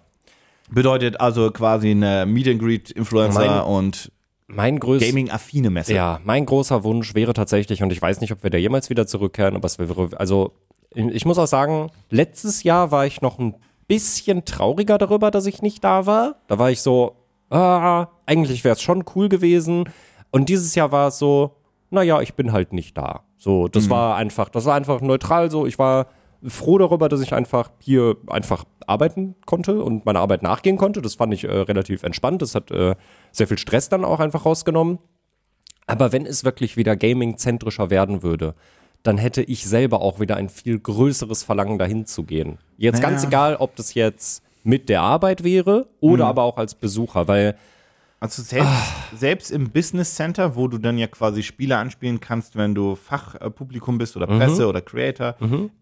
Bedeutet also quasi eine Meet and Greet Influencer Mein- und Mein Gaming-affine Messe. Ja, mein großer Wunsch wäre tatsächlich, und ich weiß nicht, ob wir da jemals wieder zurückkehren, aber es wäre, also ich muss auch sagen, letztes Jahr war ich noch ein bisschen trauriger darüber, dass ich nicht da war. Da war ich so, ah, eigentlich wäre es schon cool gewesen. Und dieses Jahr war es so, naja, ich bin halt nicht da. So, das war einfach, das war einfach neutral so. Ich war froh darüber, dass ich einfach hier einfach arbeiten konnte und meiner Arbeit nachgehen konnte. Das fand ich äh, relativ entspannt. Das hat äh, sehr viel Stress dann auch einfach rausgenommen. Aber wenn es wirklich wieder gaming-zentrischer werden würde, dann hätte ich selber auch wieder ein viel größeres Verlangen, dahin zu gehen. Jetzt ganz Ja. egal, ob das jetzt mit der Arbeit wäre oder aber auch als Besucher, weil Also selbst, Ah. selbst im Business Center, wo du dann ja quasi Spiele anspielen kannst, wenn du Fachpublikum bist Mhm. oder Presse oder Creator,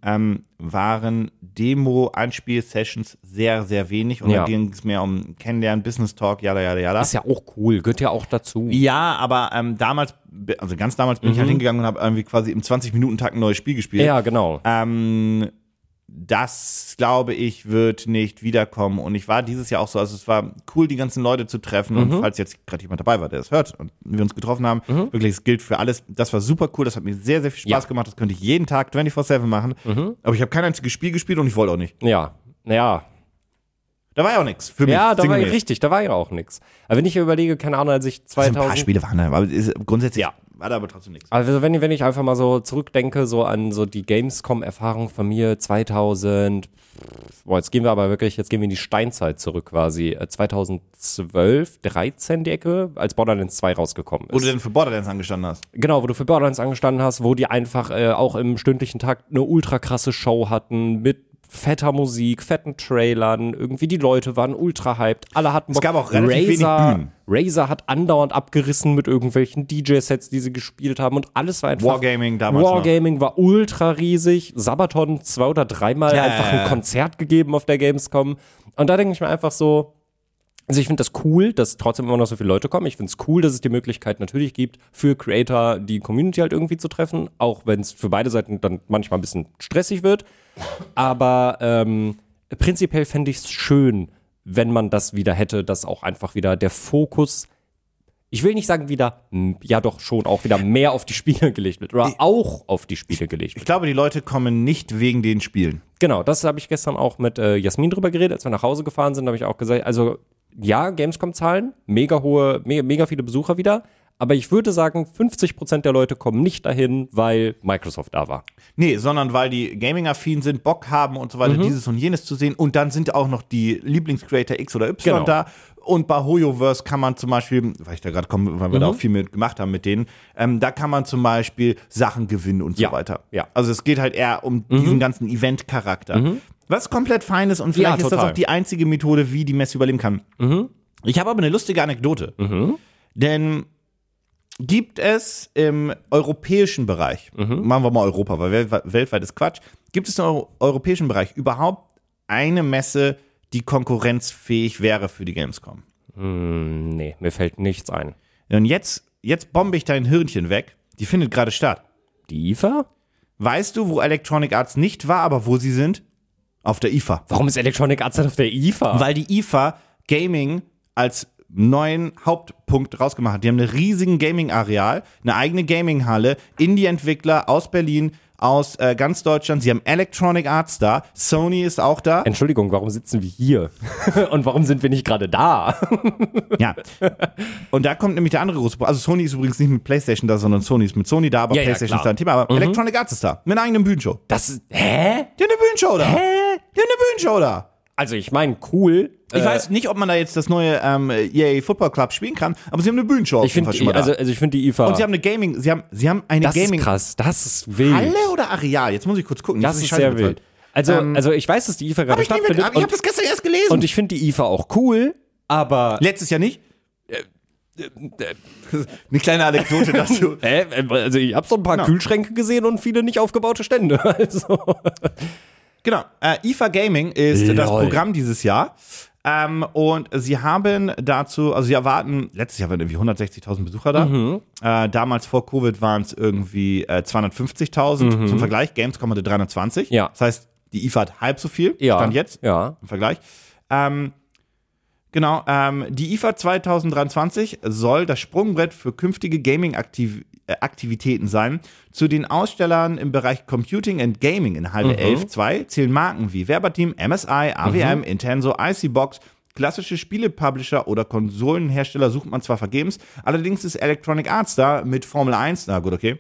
ähm, waren Demo-Anspiel-Sessions sehr, sehr wenig. Und Ja. da ging es mehr um Kennenlernen, Business Talk, jada, jada, jada. ist ja auch cool, gehört ja auch dazu. Ja, aber ähm, damals, also ganz damals bin ich halt hingegangen und habe irgendwie quasi im 20-Minuten-Tag ein neues Spiel gespielt. Mhm. Ja, genau. Ähm, das, glaube ich, wird nicht wiederkommen. Und ich war dieses Jahr auch so, also es war cool, die ganzen Leute zu treffen. Mhm. Und falls jetzt gerade jemand dabei war, der das hört und wir uns getroffen haben, wirklich, es gilt für alles. Das war super cool, das hat mir sehr, sehr viel Spaß Ja. gemacht. Das könnte ich jeden Tag 24-7 machen. Aber ich habe kein einziges Spiel gespielt und ich wollte auch nicht. Ja, ja. Da war ja auch nichts für mich. Ja, da war sinngemäß. richtig, da war ja auch nichts. Aber wenn ich überlege, keine Ahnung, als ich Also ein paar 2000 Spiele waren da, aber grundsätzlich Ja. War da aber trotzdem nichts. Also wenn, wenn ich einfach mal so zurückdenke, so an so die Gamescom-Erfahrung von mir 2000, boah, jetzt gehen wir aber wirklich, jetzt gehen wir in die Steinzeit zurück quasi, Äh, 2012, 13 die Ecke, als Borderlands 2 rausgekommen Wo ist. du denn für Borderlands angestanden hast. Genau, wo du für Borderlands angestanden hast, wo die einfach äh, auch im stündlichen Takt eine ultra krasse Show hatten mit fetter Musik, fetten Trailern, irgendwie die Leute waren ultra hyped, alle hatten Bock. gab auch relativ wenig Razer, Bühnen. Razer hat andauernd abgerissen mit irgendwelchen DJ-Sets, die sie gespielt haben und alles war einfach Wargaming damals noch. Wargaming war ultra riesig. Sabaton zwei oder dreimal Ja, einfach ein Konzert gegeben auf der Gamescom. Und da denke ich mir einfach so, also ich finde das cool, dass trotzdem immer noch so viele Leute kommen. Ich finde es cool, dass es die Möglichkeit natürlich gibt, für Creator die Community halt irgendwie zu treffen, auch wenn es für beide Seiten dann manchmal ein bisschen stressig wird. Aber ähm, prinzipiell fände ich es schön, wenn man das wieder hätte, dass auch einfach wieder der Fokus, ich will nicht sagen wieder, ja doch schon auch wieder mehr auf die Spiele gelegt wird oder auch auf die Spiele gelegt Ich wird. glaube, die Leute kommen nicht wegen den Spielen. Genau, das habe ich gestern auch mit äh, Jasmin drüber geredet, als wir nach Hause gefahren sind, habe ich auch gesagt, also ja, Gamescom-Zahlen, mega hohe, mega, mega viele Besucher wieder, aber ich würde sagen, 50% der Leute kommen nicht dahin, weil Microsoft da war. Nee, sondern weil die Gaming-affin sind, Bock haben und so weiter, Mhm. dieses und jenes zu sehen. Und dann sind auch noch die Lieblingscreator X oder Y Genau. da. Und bei Hoyoverse kann man zum Beispiel, weil ich da gerade komme, weil wir da Mhm. auch viel mit gemacht haben mit denen, ähm, da kann man zum Beispiel Sachen gewinnen und so Ja, weiter. ja. Mhm. Also es geht halt eher um diesen ganzen Event-Charakter. Was komplett fein ist und vielleicht Ja, ist das. Mhm. auch die einzige Methode, wie die Messe überleben kann. Ich habe aber eine lustige Anekdote. Denn gibt es im europäischen Bereich, machen wir mal Europa, weil weltweit, ist Quatsch, gibt es im Euro europäischen Bereich überhaupt eine Messe, die konkurrenzfähig wäre für die Gamescom? Hm, nee, mir fällt nichts ein. Und jetzt, jetzt bombe ich dein Hirnchen weg. Die findet gerade statt. Die IFA? Weißt du, wo Electronic Arts nicht war, aber wo sie sind? Auf der IFA. Warum ist Electronic Arts denn auf der IFA? Weil die IFA Gaming als neuen Hauptpunkt rausgemacht hat. Die haben einen riesigen Gaming-Areal, eine eigene Gaming-Halle, Indie-Entwickler aus Berlin, aus äh, ganz Deutschland. Sie haben Electronic Arts da. Sony ist auch da. Entschuldigung, warum sitzen wir hier? Und warum sind wir nicht gerade da? Ja. Und da kommt nämlich der andere große Punkt. Also Sony ist übrigens nicht mit PlayStation da, sondern Sony ist mit Sony da, aber Ja, ja, PlayStation klar. ist Mhm. da ein Thema. Aber Electronic Arts ist da. Mit einer eigenen Bühnenshow. Das ist, hä? Die haben eine Bühnenshow da. Hä? Die haben eine Bühnenshow da. Also ich meine, cool. Ich weiß nicht, ob man da jetzt das neue ähm, EA Football Club spielen kann, aber sie haben eine Bühnenshow auf Ich finde, also, also ich finde die IFA. Und sie haben eine Gaming, sie haben, sie haben eine das Gaming ist krass, das ist wild. Halle oder Areal? Jetzt muss ich kurz gucken. Das ich ist sehr bezahlt. wild. Also, Ähm, also ich weiß, dass die IFA gerade ich, stattfindet aber ich habe das gestern erst gelesen. und ich finde die IFA auch cool, aber Letztes Jahr nicht? Eine kleine Anekdote dazu. Hä? also ich habe so ein paar Genau. Kühlschränke gesehen und viele nicht aufgebaute Stände. Also. Genau. Äh, IFA Gaming ist das Lol. Programm dieses Jahr. Ähm, und sie haben dazu, also sie erwarten, letztes Jahr waren irgendwie 160.000 Besucher da. Mhm. Äh, damals vor Covid waren es irgendwie äh, 250.000. Zum Vergleich, Gamescom hatte 320. Mhm. Ja. Das heißt, die IFA hat halb so viel, Ja. stand jetzt Ja. im Vergleich. Ähm, genau, ähm, die IFA 2023 soll das Sprungbrett für künftige Gaming-Aktivitäten sein. Zu den Ausstellern im Bereich Computing and Gaming in Halde 11 2 zählen Marken wie Werberteam, MSI, AWM, Intenso, IC-Box, Klassische Spiele-Publisher oder Konsolenhersteller sucht man zwar vergebens, allerdings ist Electronic Arts da mit Formel 1, na gut, okay.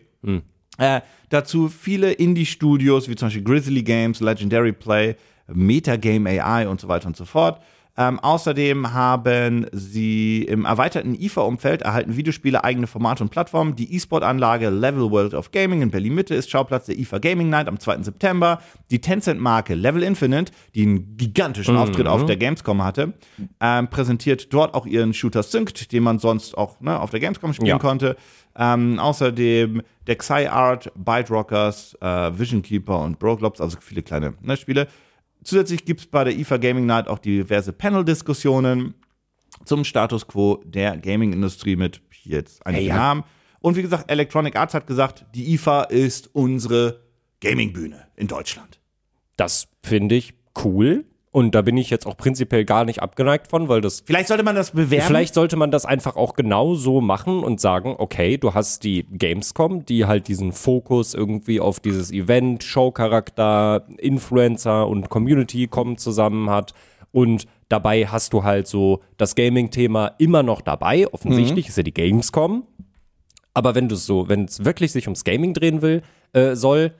Äh, dazu viele Indie-Studios, wie zum Beispiel Grizzly Games, Legendary Play, Metagame AI und so weiter und so fort. Ähm, außerdem haben sie im erweiterten IFA-Umfeld erhalten Videospiele eigene Formate und Plattformen. Die E-Sport-Anlage Level World of Gaming in Berlin-Mitte ist Schauplatz der IFA Gaming Night am 2. September. Die Tencent-Marke Level Infinite, die einen gigantischen Auftritt auf der Gamescom hatte, ähm, präsentiert dort auch ihren Shooter Synced, den man sonst auch ne, auf der Gamescom spielen Ja. konnte. Ähm, außerdem der Xi Art, Byte Rockers, äh, Vision Keeper und Broglops, also viele kleine ne, Spiele. Zusätzlich gibt es bei der IFA Gaming Night auch diverse Panel-Diskussionen zum Status quo der Gaming-Industrie mit jetzt einigen Ja. Namen. Und wie gesagt, Electronic Arts hat gesagt, die IFA ist unsere Gaming-Bühne in Deutschland. Das finde ich cool. Und da bin ich jetzt auch prinzipiell gar nicht abgeneigt von, weil das Vielleicht sollte man das bewerben. Vielleicht sollte man das einfach auch genau so machen und sagen, okay, du hast die Gamescom, die halt diesen Fokus irgendwie auf dieses Event, Showcharakter, Influencer und Community kommen zusammen hat und dabei hast du halt so das Gaming-Thema immer noch dabei. Offensichtlich ist ja die Gamescom. Aber wenn du so, wenn es wirklich sich ums Gaming drehen will, äh, soll,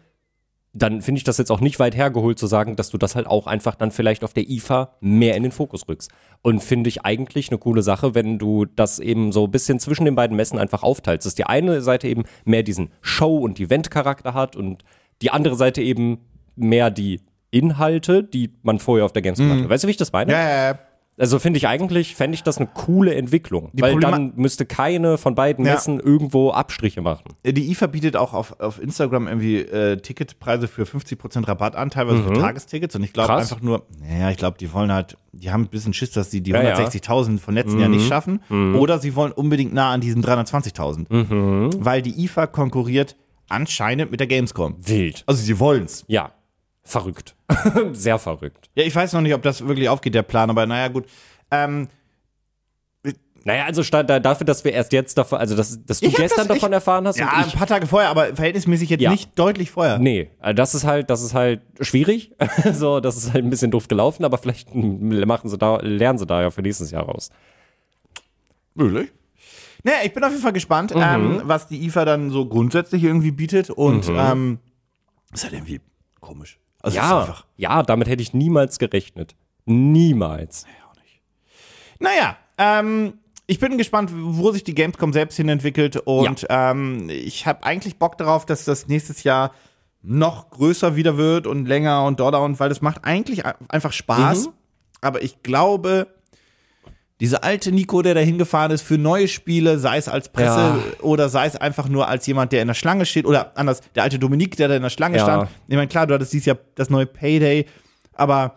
dann finde ich das jetzt auch nicht weit hergeholt zu sagen, dass du das halt auch einfach dann vielleicht auf der IFA mehr in den Fokus rückst. Und finde ich eigentlich eine coole Sache, wenn du das eben so ein bisschen zwischen den beiden Messen einfach aufteilst. Dass die eine Seite eben mehr diesen Show- und Event-Charakter hat und die andere Seite eben mehr die Inhalte, die man vorher auf der Gamescom hatte. Weißt du, wie ich das meine? ja, ja, ja. Also finde ich eigentlich, fände ich das eine coole Entwicklung. weil Problema- dann müsste keine von beiden Ja. Messen irgendwo Abstriche machen. Die IFA bietet auch auf, auf Instagram irgendwie äh, Ticketpreise für 50% Rabatt an, teilweise für Tagestickets. Und ich glaube Mhm. Einfach nur, naja, ich glaube, die wollen halt, die haben ein bisschen Schiss, dass sie die Ja, ja. 160.000 von letzten Jahr Mhm. nicht schaffen. Oder sie wollen unbedingt nah an diesen 320.000. Mhm. Weil die IFA konkurriert anscheinend mit der Gamescom. Wild. Also sie wollen's. Ja. Verrückt. Sehr verrückt. Ja, ich weiß noch nicht, ob das wirklich aufgeht, der Plan, aber naja, gut. Ähm, Naja, also dafür, dass wir erst jetzt davon, also dass, dass du Ich gestern das- davon ich- erfahren hast ja, und ein ich. paar Tage vorher, aber verhältnismäßig jetzt Ja. nicht deutlich vorher. Nee, äh, das ist halt, das ist halt schwierig. so, das ist halt ein bisschen doof gelaufen, aber vielleicht machen sie da, lernen sie da ja für nächstes Jahr raus. Wirklich? Naja, ich bin auf jeden Fall gespannt, Mhm. ähm, was die IFA dann so grundsätzlich irgendwie bietet. Und ähm, ist halt irgendwie komisch. Also Ja, ja, damit hätte ich niemals gerechnet. Niemals. Naja, ähm, ich bin gespannt, wo sich die Gamescom selbst hin entwickelt. Und ähm, ich habe eigentlich Bock darauf, dass das nächstes Jahr noch größer wieder wird und länger und doller und weil das macht eigentlich einfach Spaß. Mhm. Aber ich glaube, dieser alte Nico, der da hingefahren ist für neue Spiele, sei es als Presse Ja. oder sei es einfach nur als jemand, der in der Schlange steht oder anders, der alte Dominik, der da in der Schlange Ja. stand. Ich meine, klar, du hattest dieses Jahr das neue Payday, aber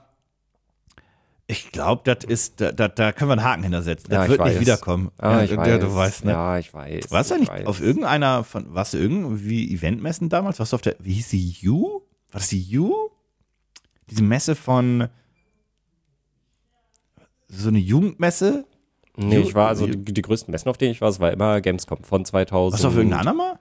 ich glaube, das ist, da, da, da können wir einen Haken hintersetzen. Das Ja, wird nicht weiß. wiederkommen. Ah, ja, ich ja, weiß. du weißt, ne? Ja, ich weiß. Warst du ich nicht weiß. auf irgendeiner von, warst du irgendwie Eventmessen damals? Warst du auf der, wie hieß die U? War das die U? Diese Messe von, so eine Jugendmesse? Nee, ich war also die, die größten Messen, auf denen ich war, es war immer Gamescom von 2000. Warst du auf irgendeiner mal?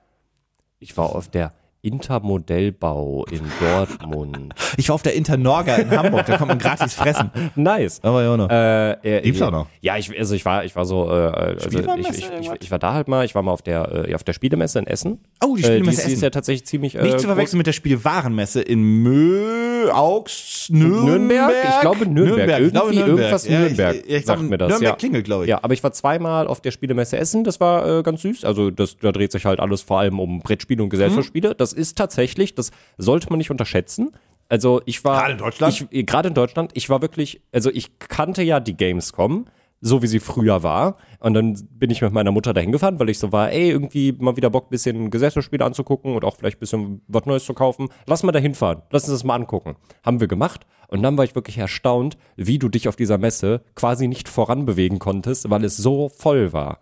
Ich war auf der Intermodellbau in Dortmund. Ich war auf der Internorga in Hamburg, da kann man gratis fressen. nice. Aber ja, noch. Äh, äh, Gibt's auch noch. Ja, ich, also ich war, ich war so, äh, also ich, ich, ich, ich war da halt mal, ich war mal auf der, äh, auf der Spielemesse in Essen. Oh, die Äh, Spielemesse die, ist- die ist Essen. ja tatsächlich ziemlich äh, Nicht zu verwechseln mit der Spielwarenmesse in Mö, Augs, Nürnberg. Nürnberg? Ich glaube Nürnberg. Ich glaube Irgendwie irgendwas Ja, Nürnberg Ich, ich sagt glaub, mir das, Nürnberg ja. klingelt, glaube ich. Ja, aber ich war zweimal auf der Spielemesse Essen, das war äh, ganz süß. Also das, da dreht sich halt alles vor allem um Brettspiele und Gesellschaftsspiele. Mhm. Das ist tatsächlich, das sollte man nicht unterschätzen. Also ich war Gerade in Deutschland? Ich, gerade in Deutschland. Ich war wirklich, also ich kannte ja die Gamescom, so wie sie früher war. Und dann bin ich mit meiner Mutter dahin gefahren, weil ich so war, ey, irgendwie mal wieder Bock, bisschen Gesellschaftsspiele anzugucken und auch vielleicht ein bisschen was Neues zu kaufen. Lass mal da hinfahren. Lass uns das mal angucken. Haben wir gemacht. Und dann war ich wirklich erstaunt, wie du dich auf dieser Messe quasi nicht voranbewegen konntest, weil es so voll war.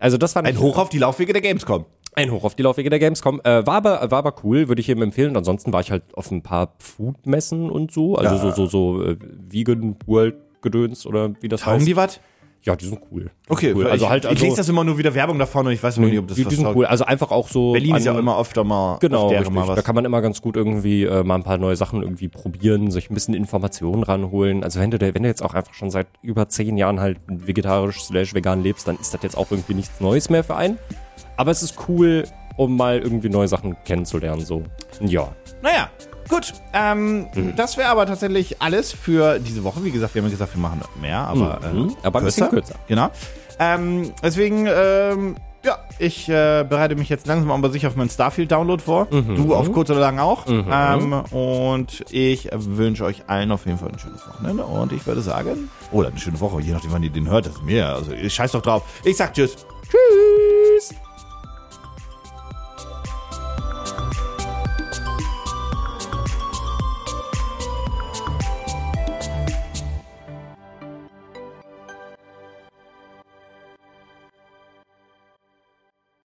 Also das war Ein Hoch auf die Laufwege der Gamescom. Ein Hoch auf die Laufwege der Gamescom. Äh, war, aber, war aber cool, würde ich jedem empfehlen. Und ansonsten war ich halt auf ein paar Food-Messen und so. Also so, so, so äh, Vegan World Gedöns oder wie das Taugen heißt. die was? Ja, die sind cool. Die Okay, sind cool. Also ich, halt, ich also, lese das immer nur wieder Werbung davon und ich weiß immer nicht, ob das die, was die sind taugt. cool. Also einfach auch so. Berlin ist ja an- immer öfter mal Genau, richtig. mal da kann man immer ganz gut irgendwie äh, mal ein paar neue Sachen irgendwie probieren, sich ein bisschen Informationen ranholen. Also wenn du, da- wenn du jetzt auch einfach schon seit über zehn Jahren halt vegetarisch slash vegan lebst, dann ist das jetzt auch irgendwie nichts Neues mehr für einen. Aber es ist cool, um mal irgendwie neue Sachen kennenzulernen, so. Ja. Naja, gut. Ähm, Mhm. Das wäre aber tatsächlich alles für diese Woche. Wie gesagt, wir haben ja gesagt, wir machen mehr, aber, Mhm. äh, Aber ein bisschen kürzer. Genau. Ähm, deswegen, ähm, ja, ich äh, bereite mich jetzt langsam aber sicher auf meinen Starfield-Download vor. Mhm. Du auf kurz oder lang auch. Ähm, und ich wünsche euch allen auf jeden Fall ein schönes Wochenende. Und ich würde sagen, oder eine schöne Woche, je nachdem, wann ihr den hört, das ist mir. Also, ich scheiß doch drauf. Ich sag Tschüss. Tschüss.